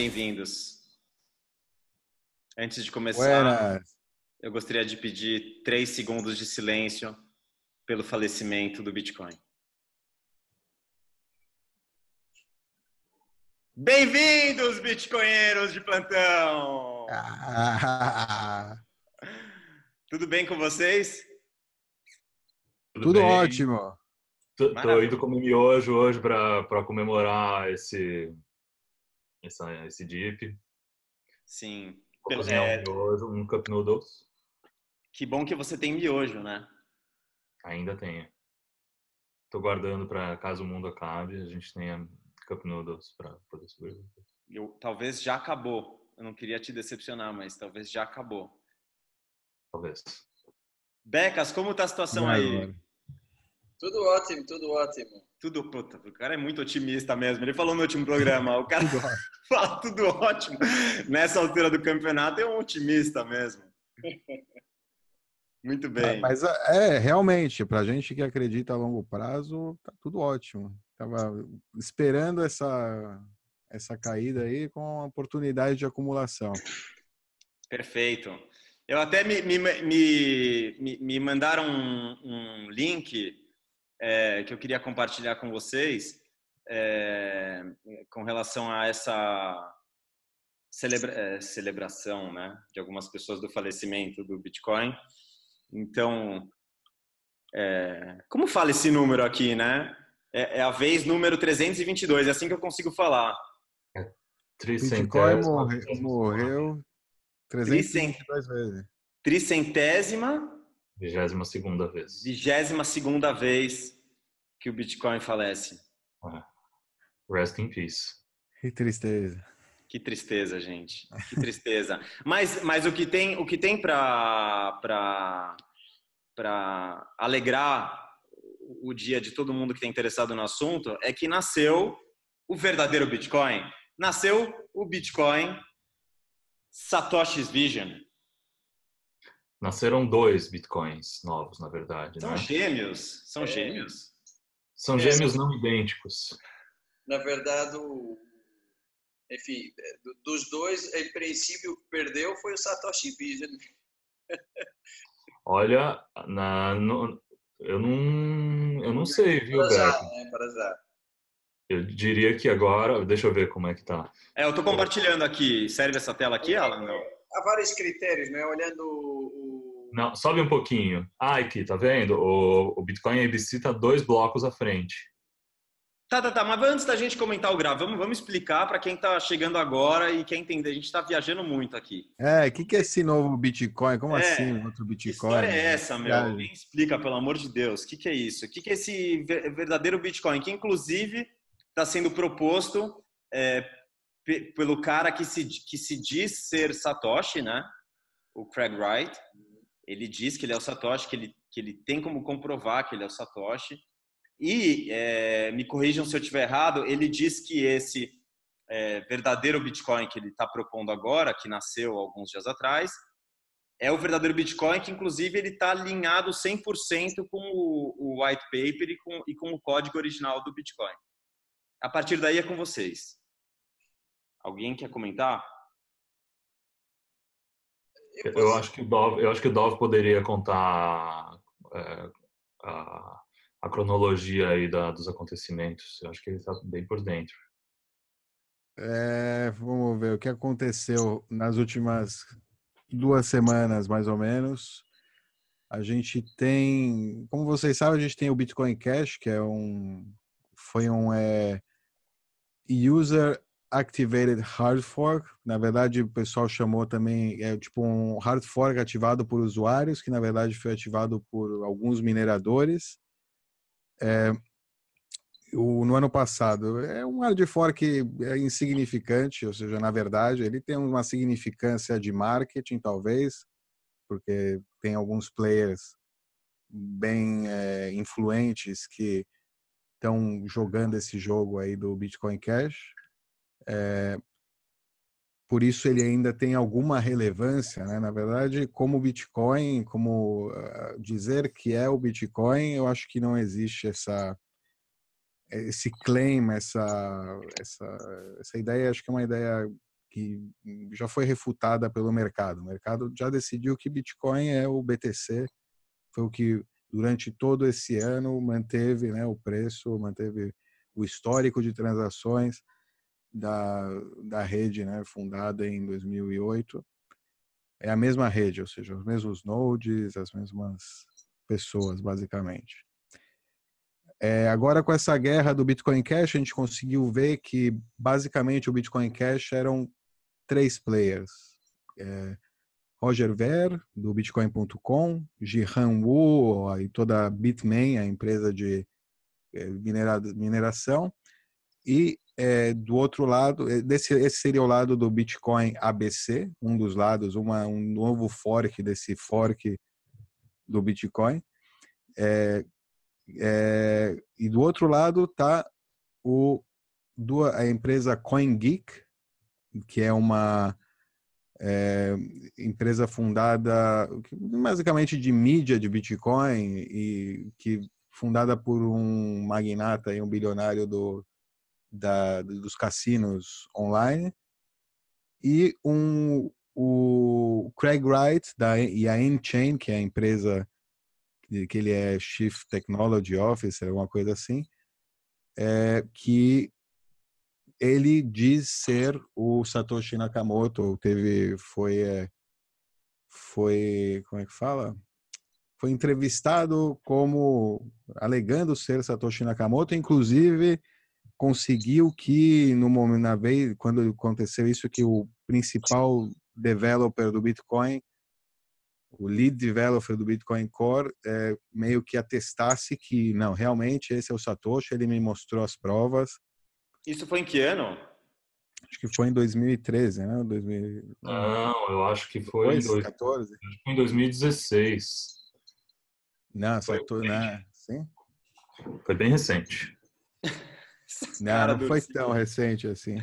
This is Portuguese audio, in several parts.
Bem-vindos. Antes de começar, Buenas. eu gostaria de pedir três segundos de silêncio pelo falecimento do Bitcoin. Bem-vindos, Bitcoinheiros de plantão! Ah, Tudo bem com vocês? tudo bem? ótimo. Maravilha. indo comer miojo hoje para comemorar esse, essa, esse dip. Sim. Vou Pelo- cozinhar é, um miojo, um cup noodles. que bom que você tem miojo, né? Ainda tenho. Tô guardando para caso o mundo acabe, a gente tenha cup noodles para poder sobreviver. Eu, talvez já acabou. Eu não queria te decepcionar, mas talvez já acabou. Talvez. Becas, como tá a situação aí? Tudo ótimo, tudo ótimo. Tudo, puta, o cara é muito otimista mesmo. Ele falou no último programa, o cara fala tudo ótimo. Nessa altura do campeonato é um otimista mesmo. Muito bem. Mas é, realmente, pra gente que acredita a longo prazo, tá tudo ótimo. Tava esperando essa, essa caída aí com oportunidade de acumulação. Perfeito. Eu até me, me, me, me- me mandaram um, um link é, que eu queria compartilhar com vocês é, com relação a essa celebra- é, celebração né, de algumas pessoas do falecimento do Bitcoin. Então, é, como fala esse número aqui, né? É, é a vez número 322, é assim que eu consigo falar. Bitcoin Tricentésima- morre- morreu 322 vezes. Tricentésima Vigésima segunda vez. vigésima segunda vez que o Bitcoin falece. Rest in peace. Que tristeza. Que tristeza, gente. Que tristeza. mas, mas o que tem, o que tem para para alegrar o dia de todo mundo que está interessado no assunto é que nasceu o verdadeiro Bitcoin. Nasceu o Bitcoin Satoshi's Vision. Nasceram dois bitcoins novos, na verdade. São né? gêmeos. São É. gêmeos. São gêmeos não idênticos. Na verdade, o, enfim, é, do- dos dois, em princípio, o que perdeu foi o Satoshi Vision. Olha, na, no- eu não, eu não sei, viu, Para já, né? Para já. Eu diria que agora, deixa eu ver como é que tá. É, eu estou compartilhando aqui. Serve essa tela aqui, Alan? Não. Há vários critérios, né? Olhando o- Não, sobe um pouquinho. Ah, aqui, tá vendo? O, o Bitcoin ABC tá dois blocos à frente. Tá, tá, tá. Mas antes da gente comentar o grave, vamos, vamos explicar para quem está chegando agora e quer entender. A gente está viajando muito aqui. É, o que, que é esse novo Bitcoin? Como É, assim, outro Que Bitcoin? história é essa, meu? Alguém explica, pelo amor de Deus. O que, que é isso? O que, que é esse ver- verdadeiro Bitcoin? Que, inclusive, está sendo proposto é, pe- pelo cara que se, que se diz ser Satoshi, né? O Craig Wright. Ele diz que ele é o Satoshi, que ele, que ele tem como comprovar que ele é o Satoshi. E, é, me corrijam se eu estiver errado, ele diz que esse é, verdadeiro Bitcoin que ele está propondo agora, que nasceu alguns dias atrás, é o verdadeiro Bitcoin, que inclusive ele está alinhado 100% com o, o white paper e com, e com o código original do Bitcoin. A partir daí é com vocês. Alguém quer comentar? Eu Eu acho que o Dov, eu acho que o Dov poderia contar é, a, a cronologia aí da, dos acontecimentos. Eu acho que ele está bem por dentro. É, vamos ver o que aconteceu nas últimas duas semanas, mais ou menos. A gente tem, como vocês sabem, a gente tem o Bitcoin Cash, que é um, foi um é, user activated hard fork. Na verdade, o pessoal chamou também é tipo um hard fork ativado por usuários, que na verdade foi ativado por alguns mineradores. É, o, no ano passado. É um hard fork é insignificante, ou seja, na verdade, ele tem uma significância de marketing, talvez, porque tem alguns players bem é, influentes que estão jogando esse jogo aí do Bitcoin Cash. É, por isso ele ainda tem alguma relevância, né? Na verdade, como Bitcoin, como uh, dizer que é o Bitcoin, eu acho que não existe essa esse claim, essa, essa, essa ideia, acho que é uma ideia que já foi refutada pelo mercado. O mercado já decidiu que Bitcoin é o BTC, foi o que durante todo esse ano manteve né, o preço, manteve o histórico de transações da, da rede né, fundada em 2008. É a mesma rede, ou seja, os mesmos nodes, as mesmas pessoas, basicamente. É, agora, com essa guerra do Bitcoin Cash, a gente conseguiu ver que, basicamente, o Bitcoin Cash eram três players. É, Roger Ver, do Bitcoin.com, Jihan Wu e toda a Bitmain, a empresa de é, mineração, e é, do outro lado, é, desse, esse seria o lado do Bitcoin ABC, um dos lados, uma, um novo fork desse fork do Bitcoin. É, é, e do outro lado está a empresa CoinGeek, que é uma é, empresa fundada basicamente de mídia de Bitcoin e que fundada por um magnata e um bilionário do, da, dos cassinos online e um o Craig Wright da e a Enchain que é a empresa que ele é Chief Technology Officer, alguma coisa assim, é, que ele diz ser o Satoshi Nakamoto, teve, foi, é, foi, como é que fala? Foi entrevistado como alegando ser Satoshi Nakamoto, inclusive conseguiu que no momento na vez quando aconteceu isso que o principal developer do Bitcoin o lead developer do Bitcoin Core é, meio que atestasse que não, realmente esse é o Satoshi, ele me mostrou as provas. Isso foi em que ano? Acho que foi em 2013, né? 2000... Não, eu acho que foi Depois, em 2014. Acho que foi em 2016. Não, Satoshi, né? Sim? Foi bem recente. Não, não foi tão recente assim.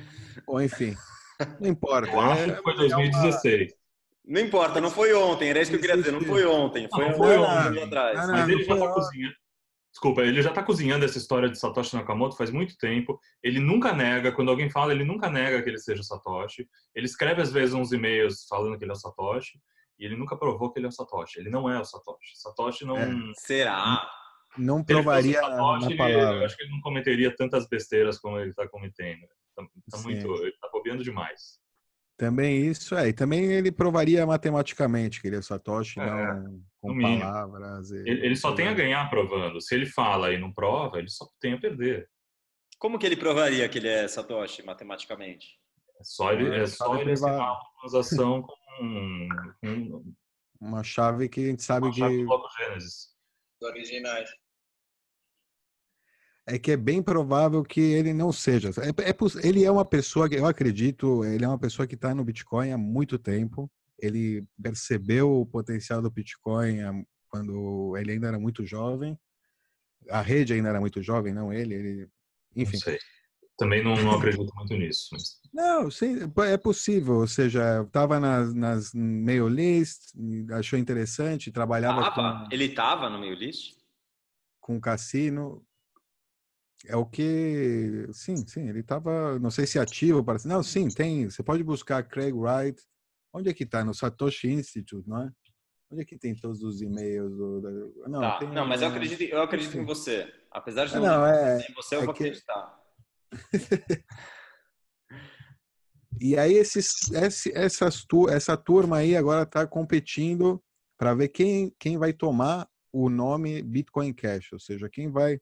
Ou enfim, não importa. Eu acho que foi 2016. É não importa, não foi ontem, era isso que eu queria dizer, não foi ontem, foi, não, foi ontem atrás. Não, não, Mas ele já está cozinhando. Desculpa, ele já está cozinhando essa história de Satoshi Nakamoto faz muito tempo. Ele nunca nega, quando alguém fala, ele nunca nega que ele seja Satoshi. Ele escreve às vezes uns e-mails falando que ele é o Satoshi, e ele nunca provou que ele é o Satoshi. Ele não é o Satoshi. Satoshi não. É. Será? Não provaria Satoshi, na palavra. Eu acho que ele não cometeria tantas besteiras como ele está cometendo. Tá, tá muito, ele está bobeando demais. Também isso, é. E também ele provaria matematicamente que ele é Satoshi, é, não com palavras. E, ele, ele, só tem a ganhar provando. Se ele fala e não prova, ele só tem a perder. Como que ele provaria que ele é Satoshi matematicamente? É só ele, é só ele assinar uma transação com, com, uma chave que a gente sabe uma que. Chave do Gênesis. Originais é que é bem provável que ele não seja. É, é, ele é uma pessoa que eu acredito, ele é uma pessoa que está no Bitcoin há muito tempo. Ele percebeu o potencial do Bitcoin quando ele ainda era muito jovem. A rede ainda era muito jovem, não ele. ele enfim. Não Também não, não acredito muito nisso. Mas... Não, sim, é possível. Ou seja, estava nas, nas mail list, achou interessante, trabalhava. Tava? Com... Ele estava no mail list? Com o cassino é o que. Sim, sim, ele estava. Não sei se ativo. Para... Não, sim, tem. Você pode buscar Craig Wright. Onde é que está? No Satoshi Institute, não é? Onde é que tem todos os e-mails? Do... Não, tá. tem... não, mas eu acredito, eu acredito em você. Apesar de não, não é, em você, eu é vou que... acreditar. e aí, esses, esse, essas, essa turma aí agora está competindo para ver quem, quem vai tomar o nome Bitcoin Cash, ou seja, quem vai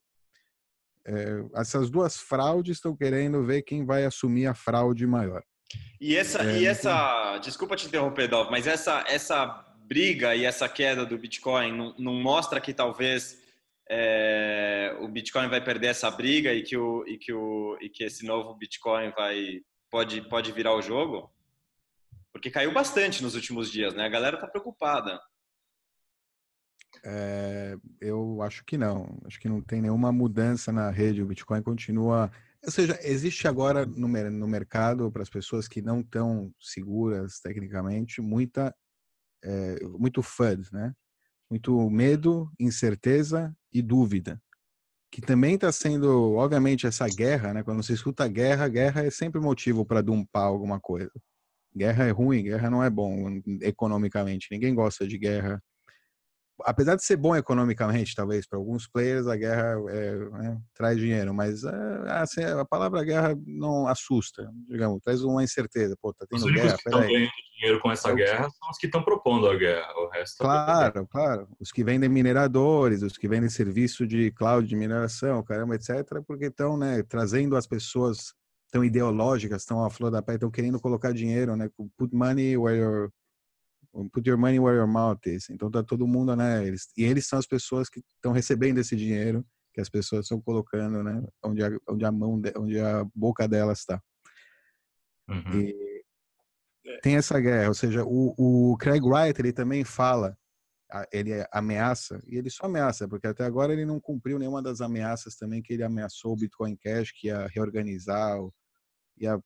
é, essas duas fraudes estão querendo ver quem vai assumir a fraude maior. E essa, é, e essa desculpa te interromper, Dov, mas essa, essa briga e essa queda do Bitcoin não, não mostra que talvez é, o Bitcoin vai perder essa briga e que, o, e, que o, e que esse novo Bitcoin vai, pode, pode virar o jogo? Porque caiu bastante nos últimos dias, né? A galera tá preocupada. É, eu acho que não. Acho que não tem nenhuma mudança na rede. O Bitcoin continua. Ou seja, existe agora no, no mercado, para as pessoas que não estão seguras tecnicamente, muita, é, muito FUD, né? Muito medo, incerteza e dúvida. que também está sendo, obviamente, essa guerra, né? Quando você escuta guerra, guerra é sempre motivo para dumpar alguma coisa. Guerra é ruim, guerra não é bom economicamente. Ninguém gosta de guerra apesar de ser bom economicamente, talvez para alguns players a guerra é, né, traz dinheiro, mas é, assim, a palavra guerra não assusta, digamos, traz uma incerteza. Pô, tá tendo os guerra, que estão ganhando dinheiro com essa guerra são os que estão propondo a guerra, o resto. Tá claro, claro. Os que vendem mineradores, os que vendem serviço de cloud de mineração, caramba, etc, porque estão, né, trazendo as pessoas tão ideológicas, estão à flor da pele, estão querendo colocar dinheiro, né? Put money where your put your money where your mouth is. Então tá todo mundo, né? Eles, e eles são as pessoas que estão recebendo esse dinheiro que as pessoas estão colocando, né? Onde a, onde a mão, de, onde a boca delas está. Uhum. E tem essa guerra, ou seja, o, o Craig Wright ele também fala, ele ameaça e ele só ameaça porque até agora ele não cumpriu nenhuma das ameaças também que ele ameaçou o Bitcoin Cash que ia reorganizar ia,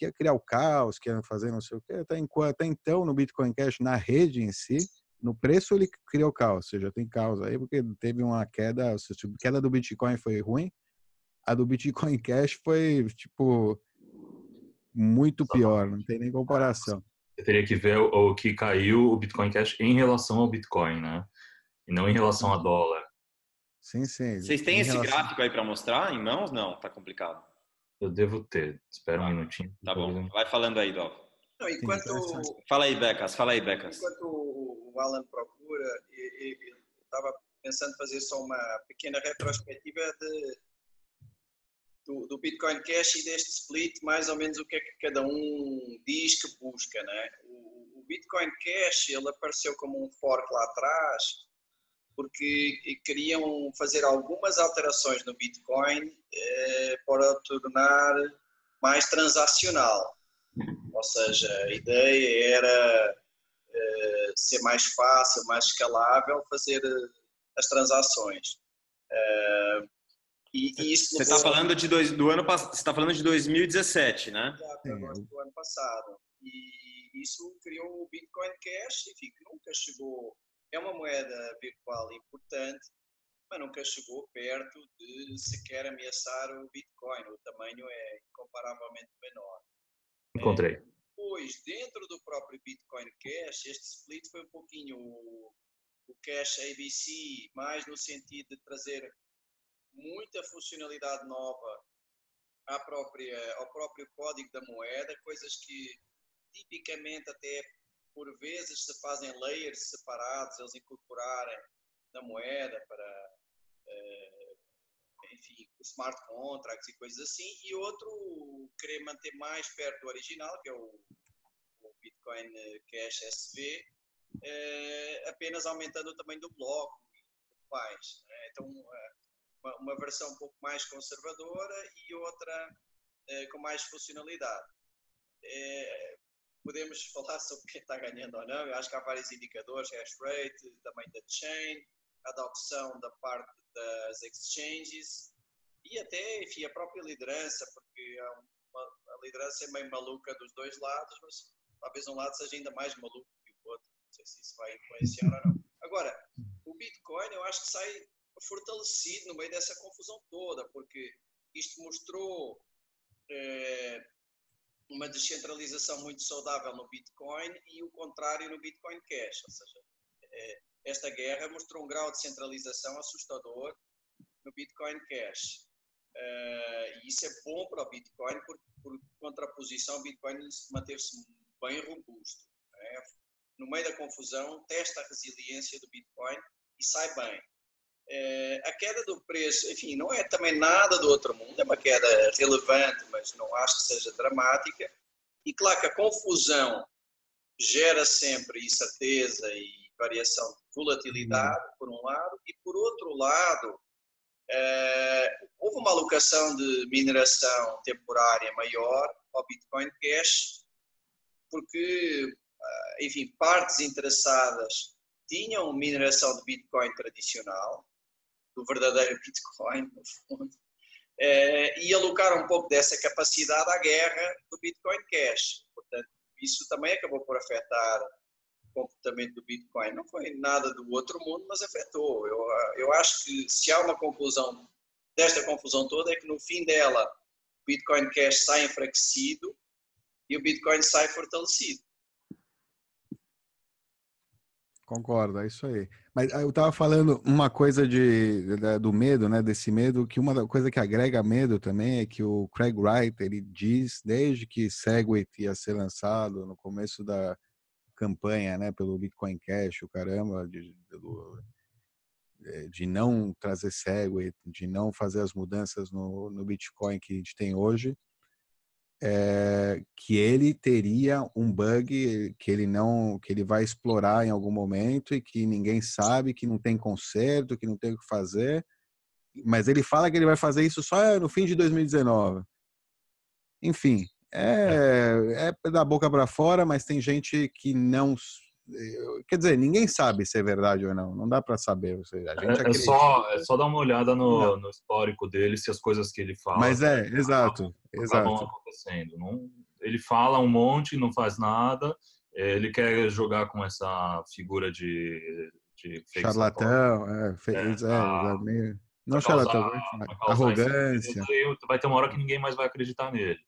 ia criar o caos, que ia fazer não sei o quê. Até, até então, no Bitcoin Cash, na rede em si, no preço ele criou caos, ou seja, tem caos aí, porque teve uma queda, seja, a queda do Bitcoin foi ruim, a do Bitcoin Cash foi, tipo, muito pior, não tem nem comparação. Você teria que ver o que caiu o Bitcoin Cash em relação ao Bitcoin, né? E não em relação a dólar. Sim, sim. Vocês têm esse relação... gráfico aí para mostrar em mãos? Não, tá complicado. Eu devo ter. Espera um minutinho. Tá bom. Vai falando aí, Dov. Não, enquanto... Fala aí, Becas. Fala aí, Becas. Enquanto o Alan procura, eu estava pensando fazer só uma pequena retrospectiva de, do, do, Bitcoin Cash e deste split, mais ou menos o que é que cada um diz que busca, né? O, o Bitcoin Cash, ele apareceu como um fork lá atrás, porque queriam fazer algumas alterações no Bitcoin eh, para tornar mais transacional. Ou seja, a ideia era eh, ser mais fácil, mais escalável fazer eh, as transações. Eh, e, e isso você está falando de dois, do ano você está falando de 2017, né? Exato, do ano passado. E isso criou o Bitcoin Cash, enfim, que nunca chegou é uma moeda virtual importante, mas nunca chegou perto de sequer ameaçar o Bitcoin. O tamanho é incomparavelmente menor. Encontrei. Depois, dentro do próprio Bitcoin Cash, este split foi um pouquinho o, o Cash ABC, mais no sentido de trazer muita funcionalidade nova à própria, ao próprio código da moeda, coisas que tipicamente até por vezes se fazem layers separados, eles incorporarem na moeda para, uh, enfim, smart contracts e coisas assim, e outro querer manter mais perto do original, que é o, o Bitcoin Cash SV, eh, apenas aumentando o tamanho do bloco e mais. Né? Então, uh, uma, uma, versão um pouco mais conservadora e outra com mais funcionalidade podemos falar sobre quem está ganhando ou não. Eu acho que há vários indicadores, hash rate, tamanho da chain, adopção da parte das exchanges e até, enfim, a própria liderança, porque uma, a liderança é meio maluca dos dois lados, mas talvez um lado seja ainda mais maluco que o outro. Não sei se isso vai influenciar ou não. Agora, o Bitcoin eu acho que sai fortalecido no meio dessa confusão toda, porque isto mostrou eh, uma descentralização muito saudável no Bitcoin e o contrário no Bitcoin Cash. Ou seja, é, esta guerra mostrou um grau de centralização assustador no Bitcoin Cash. Uh, e isso é bom para o Bitcoin, por, por contraposição, o Bitcoin manter-se bem robusto. É? No meio da confusão, testa a resiliência do Bitcoin e sai bem. É, a queda do preço, enfim, não é também nada do outro mundo, é uma queda relevante, mas não acho que seja dramática. E claro que a confusão gera sempre incerteza e variação de volatilidade, por um lado, e por outro lado, é, houve uma alocação de mineração temporária maior ao Bitcoin Cash, porque, ah, enfim, partes interessadas tinham mineração de Bitcoin tradicional, do verdadeiro Bitcoin, no fundo, é, e alocar um pouco dessa capacidade à guerra do Bitcoin Cash. Portanto, isso também acabou por afetar o comportamento do Bitcoin. Não foi nada do outro mundo, mas afetou. Eu, eu acho que se há uma conclusão desta confusão toda é que no fim dela o Bitcoin Cash sai enfraquecido e o Bitcoin sai fortalecido. Concordo, é isso aí. Mas ah, eu estava falando uma coisa de, do medo, né? Desse medo, que uma coisa que agrega medo também é que o Craig Wright ele diz desde que Segwit ia ser lançado no começo da campanha, né? Pelo Bitcoin Cash, o caramba, de, eh, de não trazer Segwit, de não fazer as mudanças no, no Bitcoin que a gente tem hoje, é, que ele teria um bug que ele não que ele vai explorar em algum momento e que ninguém sabe, que não tem conserto, que não tem o que fazer. Mas ele fala que ele vai fazer isso só no fim de 2019. Enfim, é, é da boca para fora, mas tem gente que não Quer dizer, ninguém sabe se é verdade ou não. Não dá para saber. Seja, é, é, só, é só dar uma olhada no, no, histórico dele, se as coisas que ele fala. Mas é, exato. exato. acontecendo. Não, ele fala um monte, não faz nada. Ele quer jogar com essa figura de. de Charlatão, é, fez, é, é, meio. Não charlatão, arrogância. Vai ter uma hora que ninguém mais vai acreditar nele.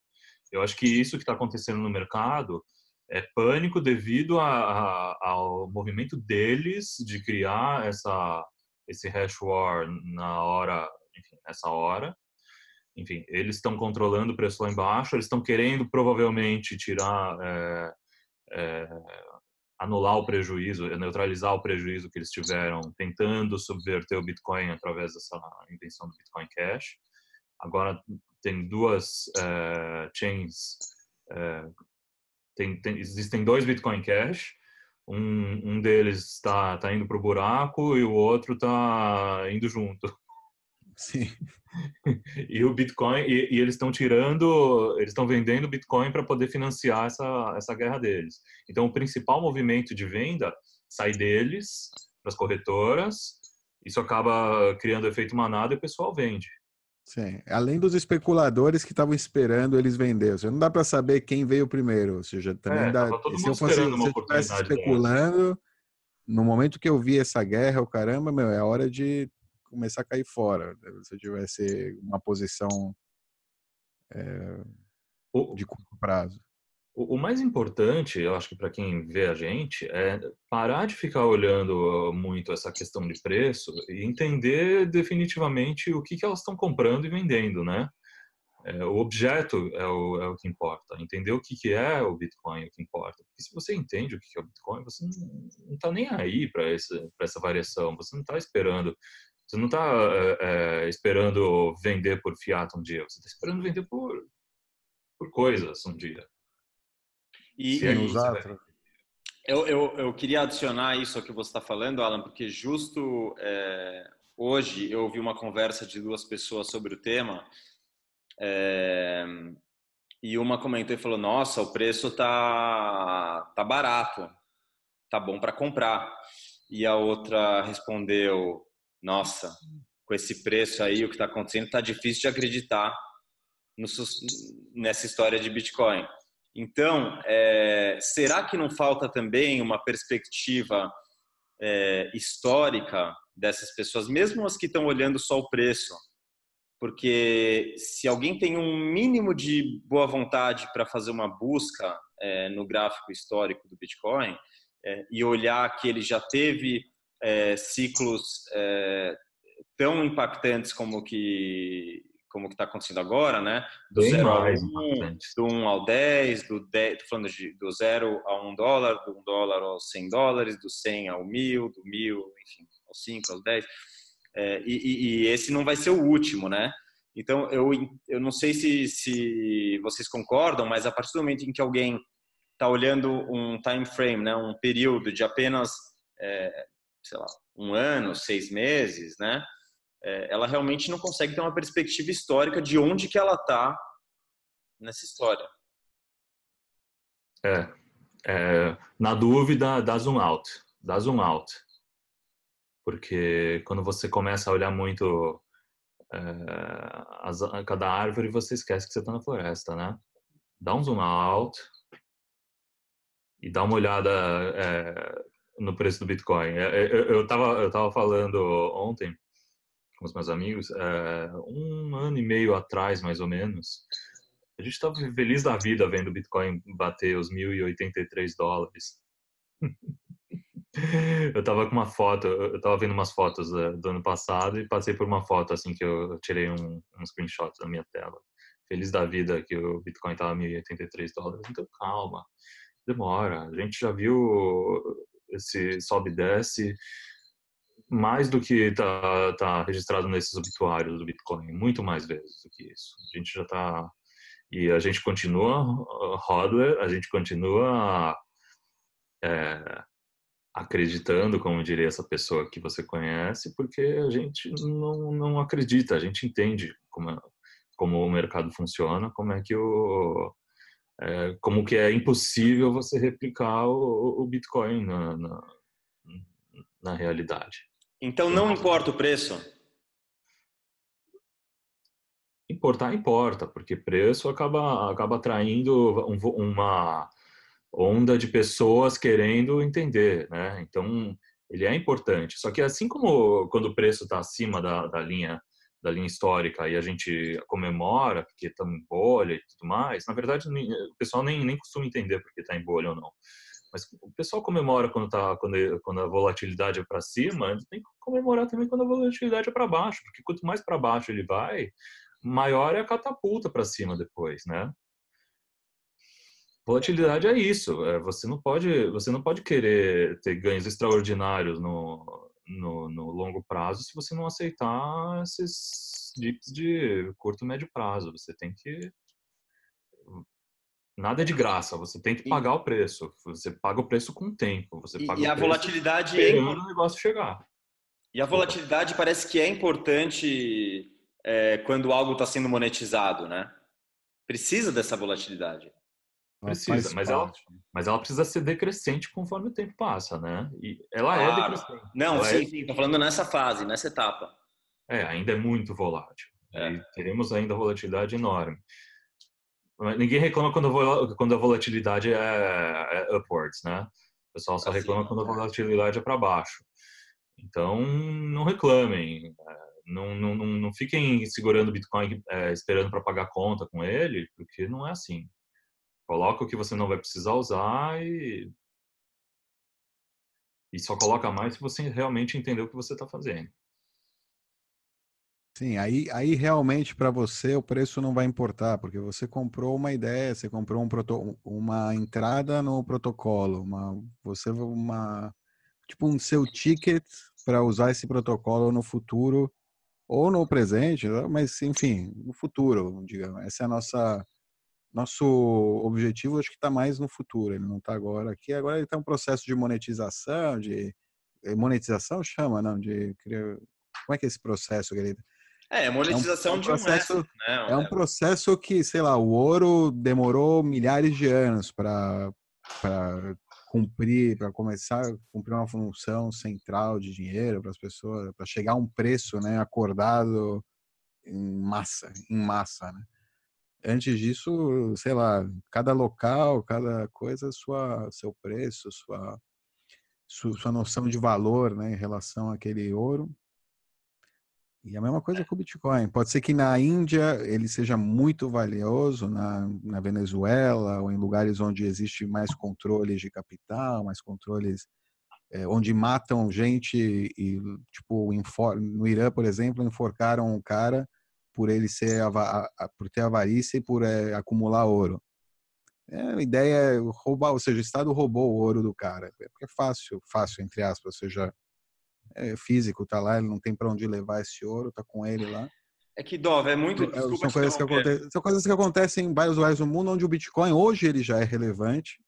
Eu acho que isso que está acontecendo no mercado é pânico devido a, a, ao movimento deles de criar essa esse hash war na hora, enfim, nessa hora. Enfim, eles estão controlando o preço lá embaixo, eles estão querendo provavelmente tirar, é, é, anular o prejuízo, neutralizar o prejuízo que eles tiveram tentando subverter o Bitcoin através dessa invenção do Bitcoin Cash. Agora tem duas é, chains é, tem, tem, existem dois Bitcoin Cash, um, um deles está tá indo para o buraco e o outro está indo junto. Sim. e o Bitcoin, e, e eles estão tirando, eles estão vendendo Bitcoin para poder financiar essa, essa guerra deles. Então, o principal movimento de venda sai deles para as corretoras, isso acaba criando efeito manada e o pessoal vende. Sim. Além dos especuladores que estavam esperando eles vender. Ou seja, não dá para saber quem veio primeiro. Ou seja, também é, dá. Se eu fosse se eu especulando, no momento que eu vi essa guerra, o caramba, meu, é hora de começar a cair fora. Se eu tivesse uma posição é, de curto prazo. O, mais importante, eu acho que para quem vê a gente, é parar de ficar olhando muito essa questão de preço e entender definitivamente o que, que elas estão comprando e vendendo, né? É, o objeto é o, é o, que importa. Entender o que, que é o Bitcoin é o que importa. Porque se você entende o que, que é o Bitcoin, você não está nem aí para essa variação. Você não está esperando. Você não está é, é, esperando vender por fiat um dia. Você está esperando vender por, por coisas um dia. E, e eu, eu, eu, queria adicionar isso ao que você está falando, Alan, porque justo é, hoje eu ouvi uma conversa de duas pessoas sobre o tema é, e uma comentou e falou: Nossa, o preço tá tá barato, tá bom para comprar. E a outra respondeu: Nossa, com esse preço aí, o que está acontecendo, tá difícil de acreditar no, nessa história de Bitcoin. Então, é, será que não falta também uma perspectiva é, histórica dessas pessoas, mesmo as que estão olhando só o preço? Porque se alguém tem um mínimo de boa vontade para fazer uma busca é, no gráfico histórico do Bitcoin é, e olhar que ele já teve é, ciclos é, tão impactantes como que como que está acontecendo agora, né? Do 0 ao 1, um, do 1 um ao 10, do 10, tô falando de, do 0 a 1 dólar, do 1 dólar aos 100 dólares, do 100 ao 1000, do 1000, enfim, aos 5, aos 10. É, e, e, esse não vai ser o último, né? Então, eu, eu não sei se, se vocês concordam, mas a partir do momento em que alguém está olhando um time frame, né, um período de apenas, é, sei lá, um ano, seis meses, né? É, ela realmente não consegue ter uma perspectiva histórica de onde que ela está nessa história. É, é, na dúvida, dá zoom out, dá zoom out, porque quando você começa a olhar muito é, as, cada árvore, você esquece que você está na floresta, né? Dá um zoom out e dá uma olhada é, no preço do Bitcoin. É, é, eu, eu, tava, eu tava falando ontem com os meus amigos, é, um ano e meio atrás, mais ou menos, a gente estava feliz da vida vendo o Bitcoin bater os 1.083 dólares. eu estava com uma foto, eu estava vendo umas fotos é, do ano passado e passei por uma foto assim que eu tirei um, um screenshot da minha tela. Feliz da vida que o Bitcoin estava 1.083 dólares. Então, calma, demora. A gente já viu esse sobe e desce mais do que está tá registrado nesses obituários do Bitcoin, muito mais vezes do que isso. A gente já está e a gente continua hodler, a gente continua é, acreditando, como diria essa pessoa que você conhece, porque a gente não, não acredita, a gente entende como, é, como o mercado funciona, como é que o é, como que é impossível você replicar o, o Bitcoin na, na, na realidade. Então não importa o preço? Importar importa, porque preço acaba, acaba atraindo um, uma onda de pessoas querendo entender, né? Então ele é importante. Só que assim como quando o preço está acima da, da linha da linha histórica e a gente comemora porque estamos em bolha e tudo mais, na verdade o pessoal nem, nem costuma entender porque está em bolha ou não. Mas o pessoal comemora quando, tá, quando, quando a volatilidade é para cima, tem que comemorar também quando a volatilidade é para baixo, porque quanto mais para baixo ele vai, maior é a catapulta para cima depois, né? Volatilidade é isso. É, você não pode, você não pode querer ter ganhos extraordinários no, no, no longo prazo se você não aceitar esses dips de curto médio prazo. Você tem que Nada é de graça, você tem que pagar e, o preço. Você paga o preço com o tempo. Você paga e a volatilidade é esperando é... o negócio chegar. E a volatilidade parece que é importante é, quando algo está sendo monetizado, né? Precisa dessa volatilidade. Precisa, mas ela, mas ela precisa ser decrescente conforme o tempo passa, né? E ela é claro. é decrescente. Não, ela sim, é... sim, tô falando nessa fase, nessa etapa. É, ainda é muito volátil. É. E teremos ainda volatilidade enorme. Ninguém reclama quando a, quando a volatilidade é, é upwards, né? O pessoal só assim, reclama quando a volatilidade é para baixo. Então, não reclamem. É, não, não, não, não fiquem segurando o Bitcoin é, esperando para pagar conta com ele, porque não é assim. Coloca o que você não vai precisar usar e. E só coloca mais se você realmente entender o que você está fazendo. Sim, aí, aí realmente para você o preço não vai importar, porque você comprou uma ideia, você comprou um proto, uma entrada no protocolo, uma, você uma tipo um seu ticket para usar esse protocolo no futuro ou no presente, mas enfim, no futuro, digamos. Essa é a nossa nosso objetivo, acho que está mais no futuro. Ele não está agora aqui. Agora ele está um processo de monetização, de eh, monetização chama, não? De como é que é esse processo, querido? É, monetização é um, é um processo, de um né? É um processo que, sei lá, o ouro demorou milhares de anos para cumprir, para começar a cumprir uma função central de dinheiro para as pessoas, para chegar a um preço, né, acordado em massa, em massa, né? Antes disso, sei lá, cada local, cada coisa, sua, seu preço, sua, sua noção de valor, né, em relação àquele ouro e a mesma coisa com o Bitcoin. Pode ser que na Índia ele seja muito valioso, na, na Venezuela ou em lugares onde existe mais controles de capital, mais controles é, onde matam gente e tipo no Irã, por exemplo, enforcaram um cara por ele ser por ter avarícia e por é, acumular ouro. É, a ideia é roubar, ou seja, o Estado roubou o ouro do cara. É porque é fácil, fácil entre aspas, ou seja, é, físico, tá lá, ele não tem para onde levar esse ouro, tá com ele lá. É que, Dov, é muito. É, são, coisas que acontecem, são coisas que acontecem em vários lugares do mundo onde o Bitcoin hoje ele já é relevante.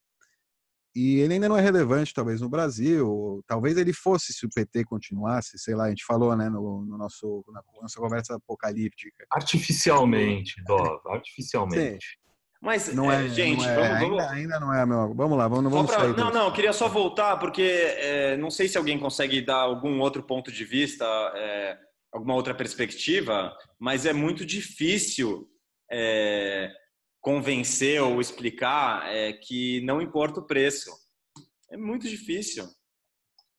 E ele ainda não é relevante, talvez, no Brasil. Talvez ele fosse se o PT continuasse, sei lá, a gente falou, né, no, no nosso, na nossa conversa apocalíptica. Artificialmente, Dov, artificialmente. Sim. Mas, não é, é gente, não é, vamos, vamos... Ainda, ainda, não é, meu. Vamos lá, vamos, vamos pra... sair. Não, não, queria só voltar, porque é, não sei se alguém consegue dar algum outro ponto de vista, é, alguma outra perspectiva, mas é muito difícil é, convencer ou explicar é, que não importa o preço. É muito difícil.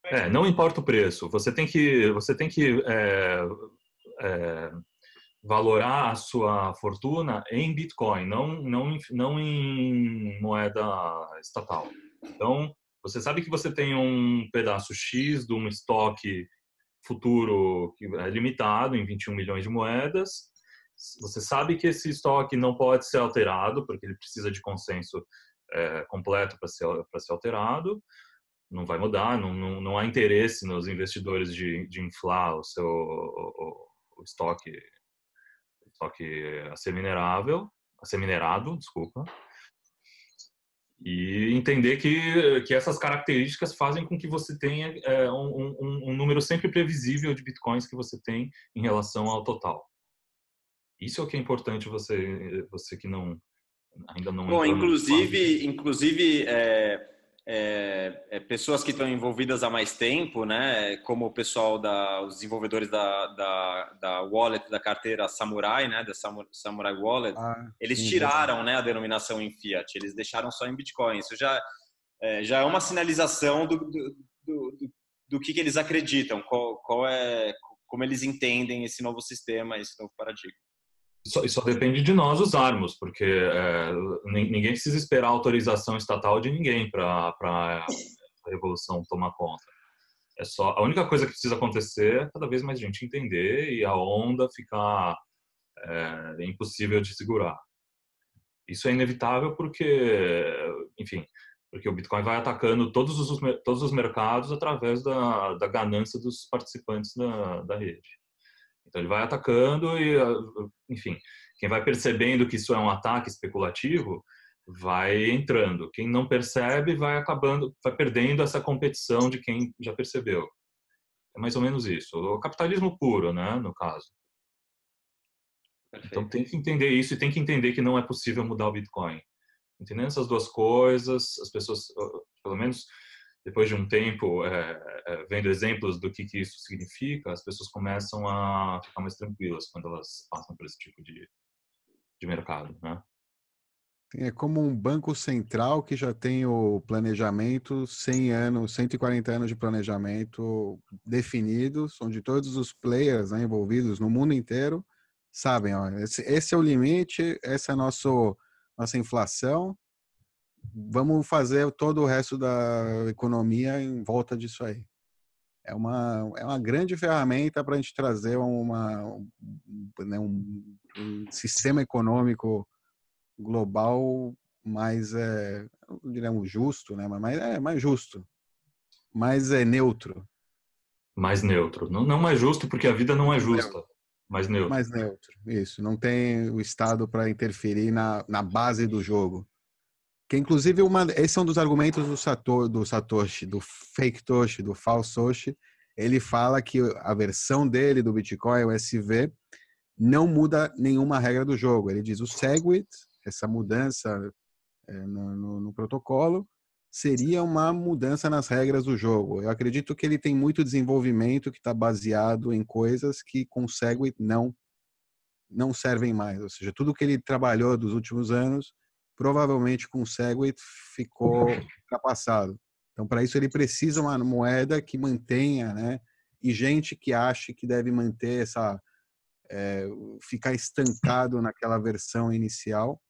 É, não importa o preço. Você tem que, você tem que é, é, valorar a sua fortuna em Bitcoin, não, não, não em moeda estatal. Então, você sabe que você tem um pedaço X de um estoque futuro que é limitado em 21 milhões de moedas. Você sabe que esse estoque não pode ser alterado, porque ele precisa de consenso é, completo para ser, ser alterado. Não vai mudar, não, não, não há interesse nos investidores de, de inflar o seu o, o estoque, o estoque a ser minerável, a ser minerado, desculpa e entender que, que essas características fazem com que você tenha é, um, um, um, número sempre previsível de bitcoins que você tem em relação ao total. Isso é o que é importante você você que não ainda não. Bom, inclusive, inclusive é, é, é, pessoas que estão envolvidas há mais tempo, né, como o pessoal da, os desenvolvedores da, da, da wallet da carteira Samurai, né, da Samurai Wallet, ah, eles tiraram, né, a denominação em fiat, eles deixaram só em Bitcoin. Isso já é, já é uma sinalização do, do, do, do que, que, eles acreditam, qual, qual é, como eles entendem esse novo sistema, esse novo paradigma. Só, só depende de nós usarmos, porque é, ninguém precisa esperar autorização estatal de ninguém para a revolução tomar conta. É só a única coisa que precisa acontecer é cada vez mais gente entender e a onda ficar é, impossível de segurar. Isso é inevitável porque, enfim, porque o Bitcoin vai atacando todos os, todos os mercados através da, da ganância dos participantes da, da rede. Então ele vai atacando e, enfim, quem vai percebendo que isso é um ataque especulativo vai entrando. Quem não percebe vai acabando, vai perdendo essa competição de quem já percebeu. É mais ou menos isso. O capitalismo puro, né, no caso. Perfeito. Então tem que entender isso e tem que entender que não é possível mudar o Bitcoin. Entendendo essas duas coisas, as pessoas, pelo menos depois de um tempo é, vendo exemplos do que, que isso significa, as pessoas começam a ficar mais tranquilas quando elas passam por esse tipo de, de mercado, né? É como um banco central que já tem o planejamento, 100 anos, 140 anos de planejamento definidos, onde todos os players né, envolvidos no mundo inteiro sabem, ó, esse, esse, é o limite, essa é a nossa inflação, vamos fazer todo o resto da economia em volta disso aí. É uma, é uma grande ferramenta para a gente trazer uma, um, né, um, um, sistema econômico global mais, é, diremos, justo, né? mas é mais justo, mais é, neutro. Mais neutro. Não, não mais justo, porque a vida não é justa. Mais neutro. Mais neutro, isso. Não tem o Estado para interferir na, na base do jogo. Que inclusive uma, esse é um dos argumentos do, Sator, do Satoshi, do fake Toshi, do falso Toshi. Ele fala que a versão dele do Bitcoin, o SV, não muda nenhuma regra do jogo. Ele diz o Segwit, essa mudança é, no, no, no, protocolo, seria uma mudança nas regras do jogo. Eu acredito que ele tem muito desenvolvimento que está baseado em coisas que com Segwit não não servem mais. Ou seja, tudo que ele trabalhou dos últimos anos provavelmente com o Segwit ficou ultrapassado. Então, para isso, ele precisa uma moeda que mantenha, né? E gente que ache que deve manter essa. É, ficar estancado naquela versão inicial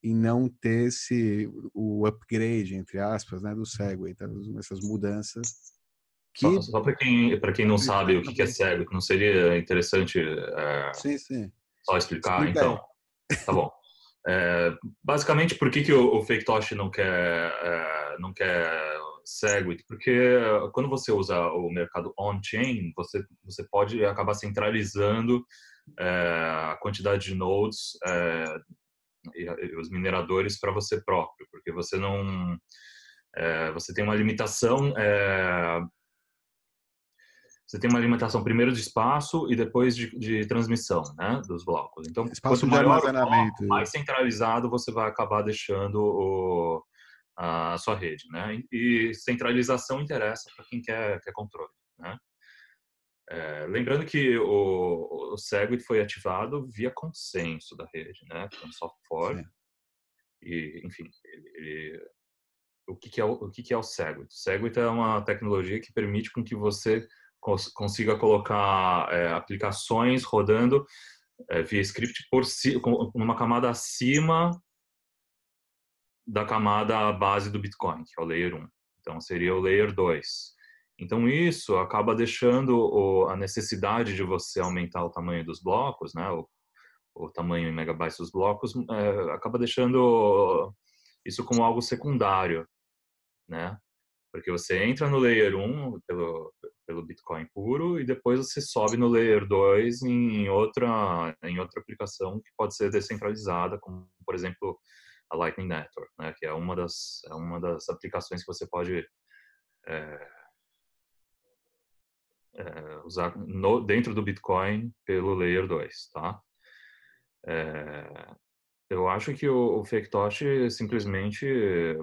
e não ter esse, o upgrade, entre aspas, né, do Segway, tá? essas mudanças. Que... Só, só para quem, quem não sabe o que é Segway, não seria interessante é, sim, sim. só explicar? Explica então, aí. tá bom. É, basicamente, por que, que o, o Fake Tosh não quer, é, não quer Segwit? Porque quando você usa o mercado on-chain, você, você pode acabar centralizando é, a quantidade de nodes é, e, e, os mineradores para você próprio, porque você não é, você tem uma limitação é, você tem uma alimentação primeiro de espaço e depois de, de transmissão, né, dos blocos. Então, espaço de armazenamento, bloco, mais centralizado você vai acabar deixando o, a sua rede, né? E centralização interessa para quem quer, quer controle, né? É, lembrando que o, o Segwit foi ativado via consenso da rede, né? Foi um soft fork. E, enfim, ele, ele, o que, que, é o, o que, que é o Segwit? O Segwit é uma tecnologia que permite com que você consiga colocar é, aplicações rodando é, via script por si, uma camada acima da camada base do Bitcoin, que é o Layer 1. Então, seria o Layer 2. Então, isso acaba deixando o, a necessidade de você aumentar o tamanho dos blocos, né, o, o tamanho em megabytes dos blocos, é, acaba deixando isso como algo secundário, né? Porque você entra no Layer 1 pelo, pelo Bitcoin puro e depois você sobe no Layer 2 em outra, em outra aplicação que pode ser descentralizada, como, por exemplo, a Lightning Network, né? Que é uma das, é uma das aplicações que você pode é, é, usar no, dentro do Bitcoin pelo Layer 2, tá? É, eu acho que o, o Factosh simplesmente,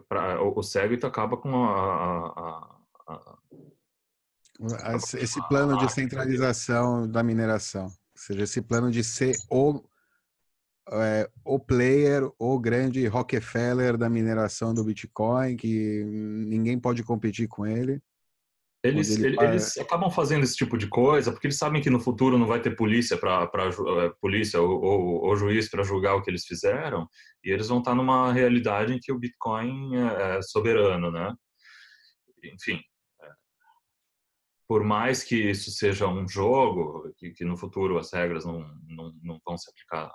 pra, o, o Segwit acaba com a, a, a, esse plano de centralização da mineração, ou seja, esse plano de ser o, é, o player, o grande Rockefeller da mineração do Bitcoin, que ninguém pode competir com ele. Eles, ele eles acabam fazendo esse tipo de coisa porque eles sabem que no futuro não vai ter polícia para eh, polícia ou, ou, ou juiz para julgar o que eles fizeram e eles vão estar numa realidade em que o Bitcoin é, é soberano, né? Enfim, é, por mais que isso seja um jogo, que, que no futuro as regras não, não, não, vão se aplicar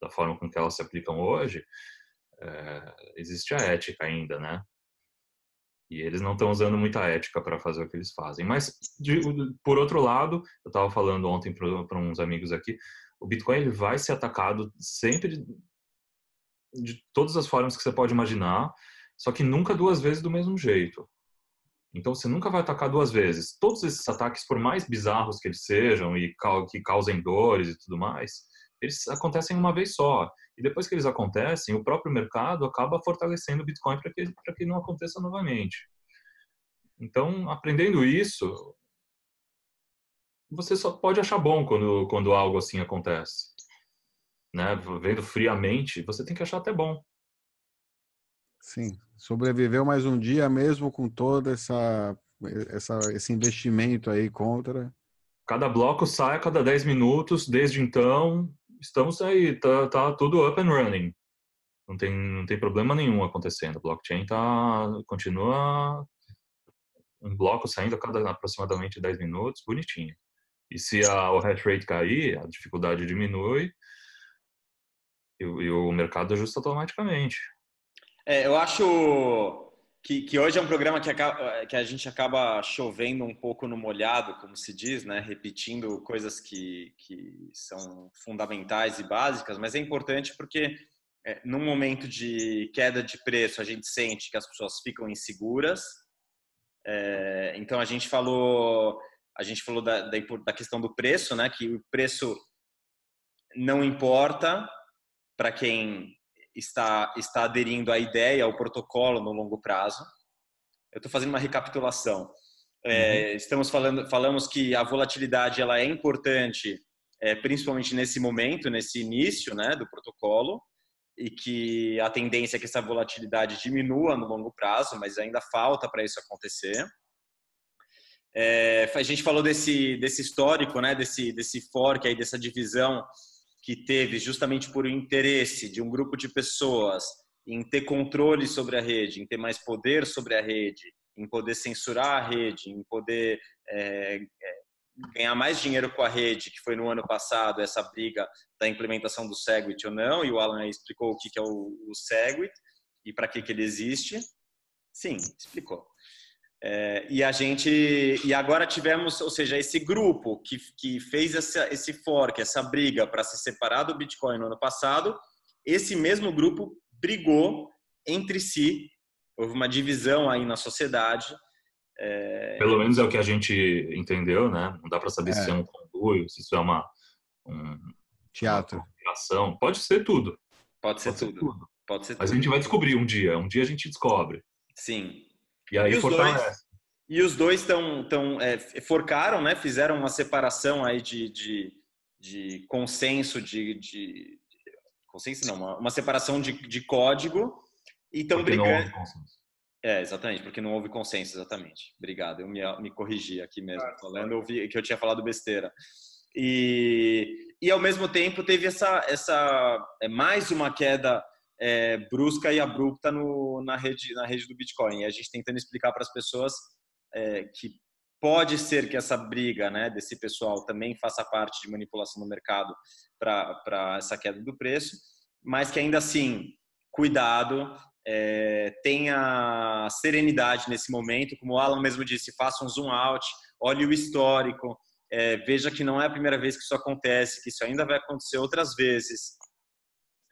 da forma com que elas se aplicam hoje, é, existe a ética ainda, né? E eles não estão usando muita ética para fazer o que eles fazem. Mas, de, por outro lado, eu estava falando ontem para uns amigos aqui, o Bitcoin ele vai ser atacado sempre de, de todas as formas que você pode imaginar, só que nunca duas vezes do mesmo jeito. Então você nunca vai atacar duas vezes. Todos esses ataques, por mais bizarros que eles sejam e que causem dores e tudo mais, eles acontecem uma vez só. E depois que eles acontecem, o próprio mercado acaba fortalecendo o Bitcoin para que, que não aconteça novamente. Então, aprendendo isso, você só pode achar bom quando, quando algo assim acontece. Né? Vendo friamente, você tem que achar até bom. Sim, sobreviveu mais um dia mesmo com todo essa, essa, esse investimento aí contra. Cada bloco sai a cada 10 minutos, desde então, estamos aí, tá, tá tudo up and running. Não tem, não tem problema nenhum acontecendo. O blockchain tá, continua um bloco saindo a cada aproximadamente 10 minutos, bonitinho. E se a, o hash rate cair, a dificuldade diminui e, e o mercado ajusta automaticamente. É, eu acho que, que, hoje é um programa que, acaba, que, a gente acaba chovendo um pouco no molhado, como se diz, né? repetindo coisas que, que são fundamentais e básicas, mas é importante porque é, num momento de queda de preço a gente sente que as pessoas ficam inseguras. É, então a gente falou a gente falou da, da, da questão do preço, né? Que o preço não importa para quem está, está aderindo à ideia, ao protocolo no longo prazo. Eu estou fazendo uma recapitulação. É, uhum. Estamos falando, falamos que a volatilidade ela é importante, é, principalmente nesse momento, nesse início, né, do protocolo, e que a tendência é que essa volatilidade diminua no longo prazo, mas ainda falta para isso acontecer. É, a gente falou desse, desse histórico, né, desse, desse fork aí, dessa divisão que teve justamente por interesse de um grupo de pessoas em ter controle sobre a rede, em ter mais poder sobre a rede, em poder censurar a rede, em poder é, é, ganhar mais dinheiro com a rede, que foi no ano passado essa briga da implementação do Segwit ou não, e o Alan explicou o que é o, Segwit e para que ele existe. Sim, explicou. É, e a gente e agora tivemos, ou seja, esse grupo que, que fez essa, esse fork, essa briga para se separar do Bitcoin no ano passado, esse mesmo grupo brigou entre si, houve uma divisão aí na sociedade. É... Pelo menos é o que a gente entendeu, né? Não dá para saber é. se é um conduio, se isso é uma um, teatro, uma pode ser tudo. Pode ser, pode tudo. ser tudo. Pode ser Mas tudo. a gente vai descobrir um dia, um dia a gente descobre. Sim. E aí e fortalece. Dois, e os dois estão tão, é, forcaram, né? Fizeram uma separação aí de, de, de consenso de, de, consenso não, uma, uma separação de, de código e estão brigando. É, exatamente, porque não houve consenso, exatamente. Obrigado, eu me, me corrigi aqui mesmo, claro, falando, eu vi que eu tinha falado besteira. E, e ao mesmo tempo teve essa, essa é, mais uma queda é, brusca e abrupta no, na, rede, na rede do Bitcoin. E a gente tentando explicar para as pessoas é, que pode ser que essa briga né, desse pessoal também faça parte de manipulação do mercado para essa queda do preço, mas que ainda assim, cuidado, é, tenha serenidade nesse momento, como o Alan mesmo disse, faça um zoom out, olhe o histórico, é, veja que não é a primeira vez que isso acontece, que isso ainda vai acontecer outras vezes.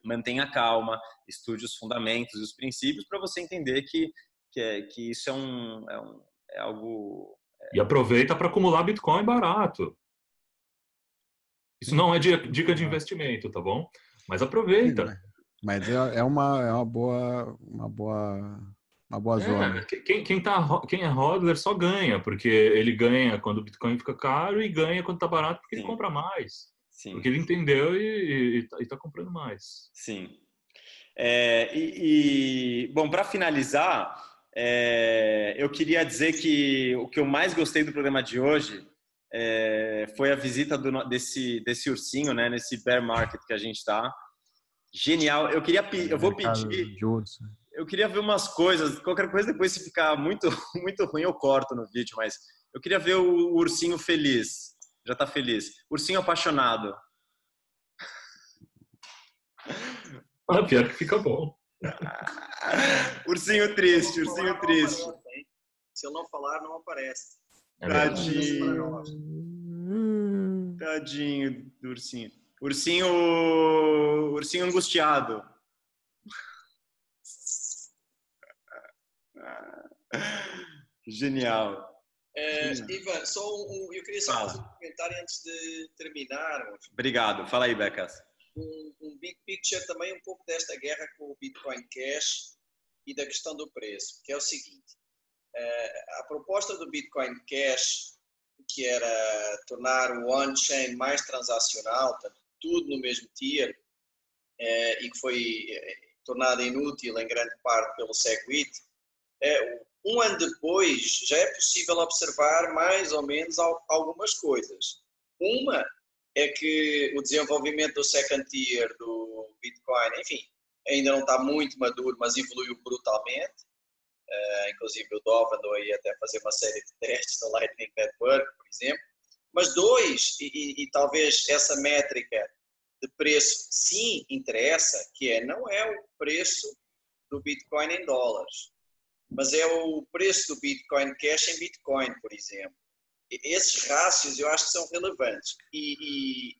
Mantenha calma, estude os fundamentos e os princípios para você entender que, que, é, que isso é, um, é, um, é algo. É... E aproveita para acumular Bitcoin barato. Isso não é dica de investimento, tá bom? Mas aproveita. Mas é, é uma, é uma boa, uma boa uma boa é, zona. Quem, quem, tá, quem é hodler só ganha, porque ele ganha quando o Bitcoin fica caro e ganha quando tá barato porque Sim. ele compra mais. Sim. Porque ele entendeu e, está tá comprando mais. Sim. É, e, e, bom, para finalizar, é, eu queria dizer que o que eu mais gostei do programa de hoje é, foi a visita do, desse, desse ursinho, né, nesse bear market que a gente está. Genial. Eu queria, eu vou pedir. De eu queria ver umas coisas. Qualquer coisa depois se ficar muito muito ruim eu corto no vídeo, mas eu queria ver o ursinho feliz. Já tá feliz. Ursinho apaixonado. Ah, pior que fica bom. ursinho triste, ursinho triste. Se eu não falar, não aparece. É Tadinho. Tadinho do ursinho. Ursinho, ursinho angustiado. Genial. É, Ivan, só um, eu queria só Fala. fazer um comentário antes de terminar. Obrigado. Fala aí, Becas. Um, um, big picture também um pouco desta guerra com o Bitcoin Cash e da questão do preço, que é o seguinte. É, a proposta do Bitcoin Cash, que era tornar o on-chain mais transacional, tudo no mesmo tier, é, e que foi tornada inútil em grande parte pelo Segwit, é, um ano depois já é possível observar mais ou menos algumas coisas. Uma é que o desenvolvimento do second tier do Bitcoin, enfim, ainda não está muito maduro, mas evoluiu brutalmente. Uh, inclusive o Dove andou aí até fazer uma série de testes da Lightning Network, por exemplo. Mas dois, e, e, e talvez essa métrica de preço sim interessa, que é não é o preço do Bitcoin em dólares mas é o preço do Bitcoin Cash em Bitcoin, por exemplo. Esses rácios eu acho que são relevantes. E, e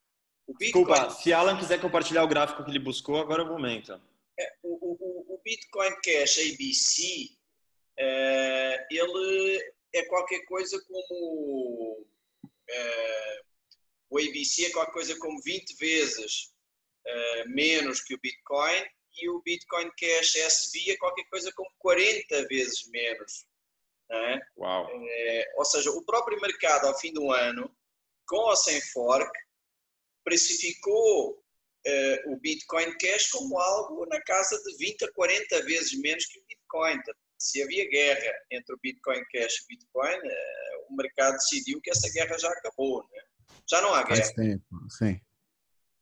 o Bitcoin... Desculpa, se Alan quiser compartilhar o gráfico que ele buscou, agora é o momento. É, o, o, o, Bitcoin Cash ABC, é, ele é qualquer coisa como... É, o ABC é qualquer coisa como 20 vezes é, menos que o Bitcoin e o Bitcoin Cash SB é qualquer coisa como 40 vezes menos. É? Uau. É, ou seja, o próprio mercado, ao fim do ano, com ou sem fork, precificou é, o Bitcoin Cash como algo na casa de 20 a 40 vezes menos que o Bitcoin. Se havia guerra entre o Bitcoin Cash e o Bitcoin, é, o mercado decidiu que essa guerra já acabou. Né? Já não há guerra. Faz tempo, sim.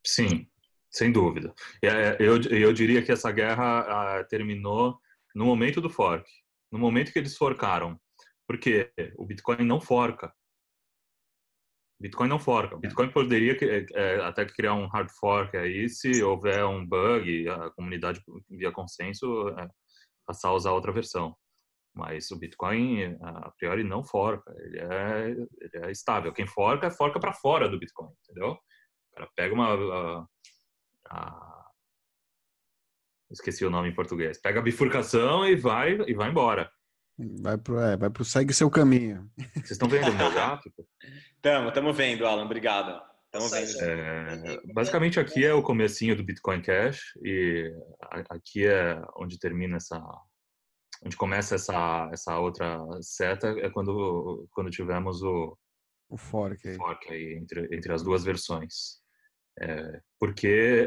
Sim. Sem dúvida. É, eu, eu diria que essa guerra terminou no momento do fork, no momento que eles forcaram. Porque o Bitcoin não forca. Bitcoin não forca. Bitcoin poderia é, até criar um hard fork aí se houver um bug, a comunidade via consenso é, passar a usar outra versão. Mas o Bitcoin, a priori, não forca. Ele é, ele é estável. Quem forca, forca para fora do Bitcoin, entendeu? O cara pega uma. Esqueci o nome em português. Pega a bifurcação e vai e vai embora. Vai pro, é, vai pro segue seu caminho. Vocês estão vendo o meu gráfico? Estamos, estamos vendo, Alan, obrigado. Estamos vendo. É, basicamente aqui é o comecinho do Bitcoin Cash e aqui é onde termina essa onde começa essa essa outra seta é quando quando tivemos o o fork aí, fork aí entre, entre as duas versões. É, porque,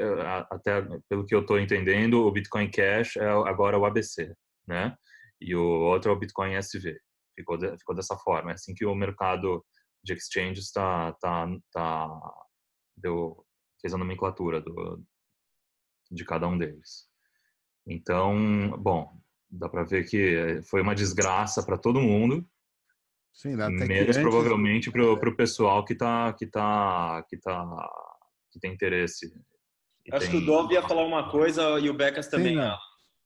até pelo que eu estou entendendo, o Bitcoin Cash é agora o ABC, né? e o outro é o Bitcoin SV. Ficou, de, ficou dessa forma. É assim que o mercado de exchanges está tá, tá, deu, fez a nomenclatura do, de cada um deles. Então, bom, dá para ver que foi uma desgraça para todo mundo. Sim, menos provavelmente para o pessoal que tá que tá que tá que tem interesse. Acho tem... que o Dov ia falar uma coisa e o Becas também. Sim,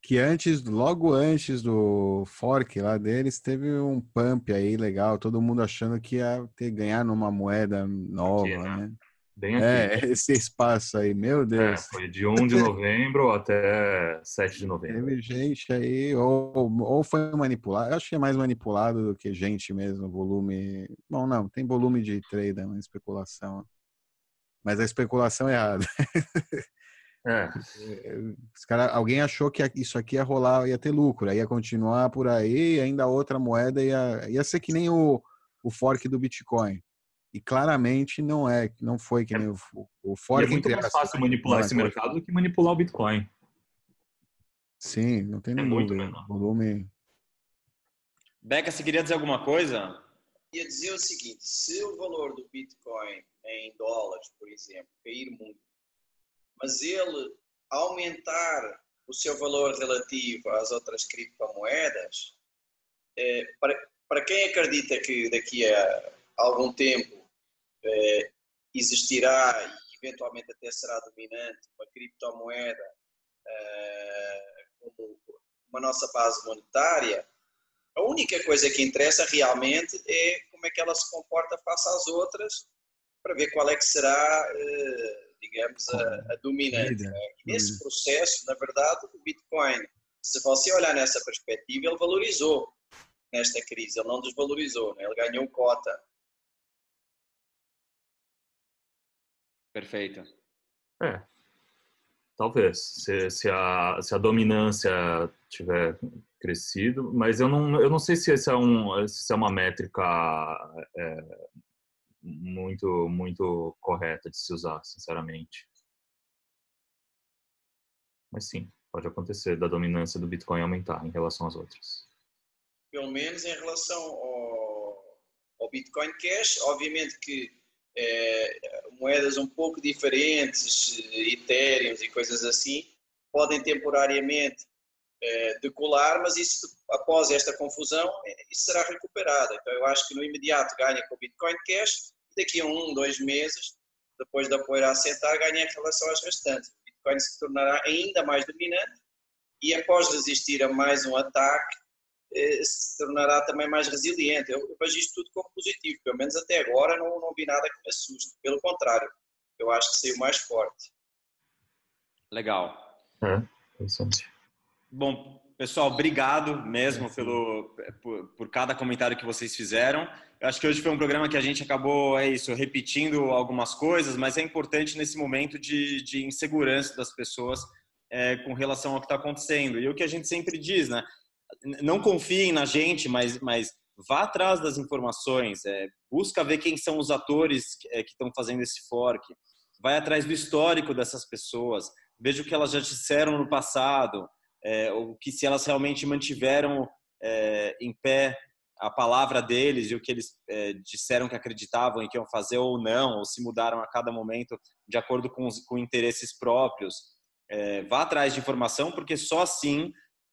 que antes, logo antes do fork lá deles, teve um pump aí legal, todo mundo achando que ia ter ganhar numa moeda nova, aqui, né? né? Bem é, aqui. É, esse espaço aí, meu é, Deus. É, foi de 1 de novembro até 7 de novembro. Teve gente aí, ou, ou foi manipulado, acho que é mais manipulado do que gente mesmo, volume. Bom, não, tem volume de trade, uma especulação. Mas a especulação é errada. É. Os cara, alguém achou que isso aqui ia rolar, ia ter lucro, ia continuar por aí, e ainda outra moeda ia, ia ser que nem o, o fork do Bitcoin. E claramente não é, não foi que nem o, o fork. E é muito mais fácil manipular esse mercado do que manipular o Bitcoin. Sim, não tem é dúvida. Volume. Beca, você queria dizer alguma coisa? Ia dizer o seguinte: se o valor do Bitcoin em dólares, por exemplo, cair muito, mas ele aumentar o seu valor relativo às outras criptomoedas, é, para, para quem acredita que daqui a algum tempo é, existirá e eventualmente até será dominante uma criptomoeda é, como uma nossa base monetária, a única coisa que interessa realmente é como é que ela se comporta face às outras para ver qual é que será é, digamos, a, a dominante. Né? E nesse processo, na verdade, o Bitcoin, se você olhar nessa perspectiva, ele valorizou nesta crise, ele não desvalorizou, né? ele ganhou cota. Perfeito. É, talvez, se, se, a, se a dominância tiver crescido, mas eu não, eu não sei se essa é, um, se é uma métrica é, muito, muito correta de se usar, sinceramente. Mas sim, pode acontecer da dominância do Bitcoin aumentar em relação às outras. Pelo menos em relação ao, ao Bitcoin Cash, obviamente que é, moedas um pouco diferentes, Ethereum e coisas assim, podem temporariamente é, decolar, mas isso após esta confusão isso será recuperado. Então eu acho que no imediato ganha com o Bitcoin Cash daqui a um, dois meses, depois da poeira assentar, ganha em relação às restantes. O Bitcoin se tornará ainda mais dominante e após resistir a mais um ataque, se tornará também mais resiliente. Eu vejo isto tudo como positivo, pelo menos até agora não, não vi nada que me assuste. Pelo contrário, eu acho que saiu mais forte. Legal. É, interessante. Bom, pessoal, obrigado mesmo pelo, por, por, cada comentário que vocês fizeram. Eu acho que hoje foi um programa que a gente acabou, é isso, repetindo algumas coisas, mas é importante nesse momento de, de insegurança das pessoas é, com relação ao que está acontecendo. E o que a gente sempre diz, né? Não confiem na gente, mas, mas vá atrás das informações, é, busca ver quem são os atores que é, estão fazendo esse fork, vai atrás do histórico dessas pessoas, veja o que elas já disseram no passado, é, ou que se elas realmente mantiveram é, em pé a palavra deles e o que eles é, disseram que acreditavam e que iam fazer ou não, ou se mudaram a cada momento de acordo com, os, com interesses próprios. É, vá atrás de informação, porque só assim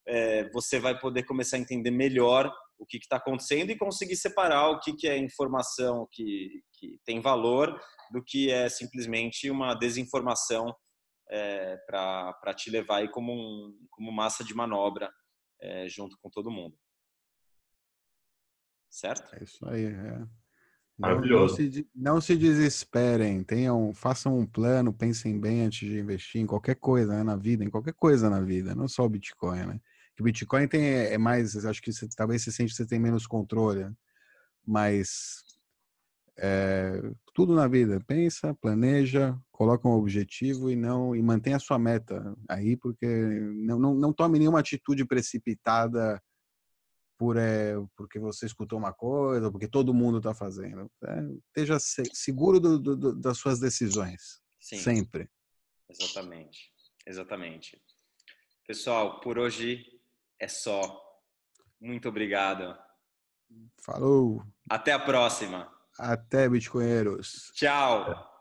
é, você vai poder começar a entender melhor o que está acontecendo e conseguir separar o que, que é informação que, que tem valor do que é simplesmente uma desinformação é, para te levar aí como, um, como massa de manobra é, junto com todo mundo. Certo? É isso aí. É. Não, não, se, não se desesperem, tenham, façam um plano, pensem bem antes de investir em qualquer coisa né, na vida, em qualquer coisa na vida, não só o Bitcoin, né? Que o Bitcoin tem, é mais, acho que você, talvez você sente que você tem menos controle, mas é, tudo na vida, pensa, planeja, coloca um objetivo e não e mantenha a sua meta aí, porque não, não, não tome nenhuma atitude precipitada por é, porque você escutou uma coisa, porque todo mundo está fazendo. É, esteja seguro do, do, das suas decisões, Sim, sempre. Exatamente, exatamente. Pessoal, por hoje é só. Muito obrigado. Falou. Até a próxima. Até, Bitcoinheiros. Tchau.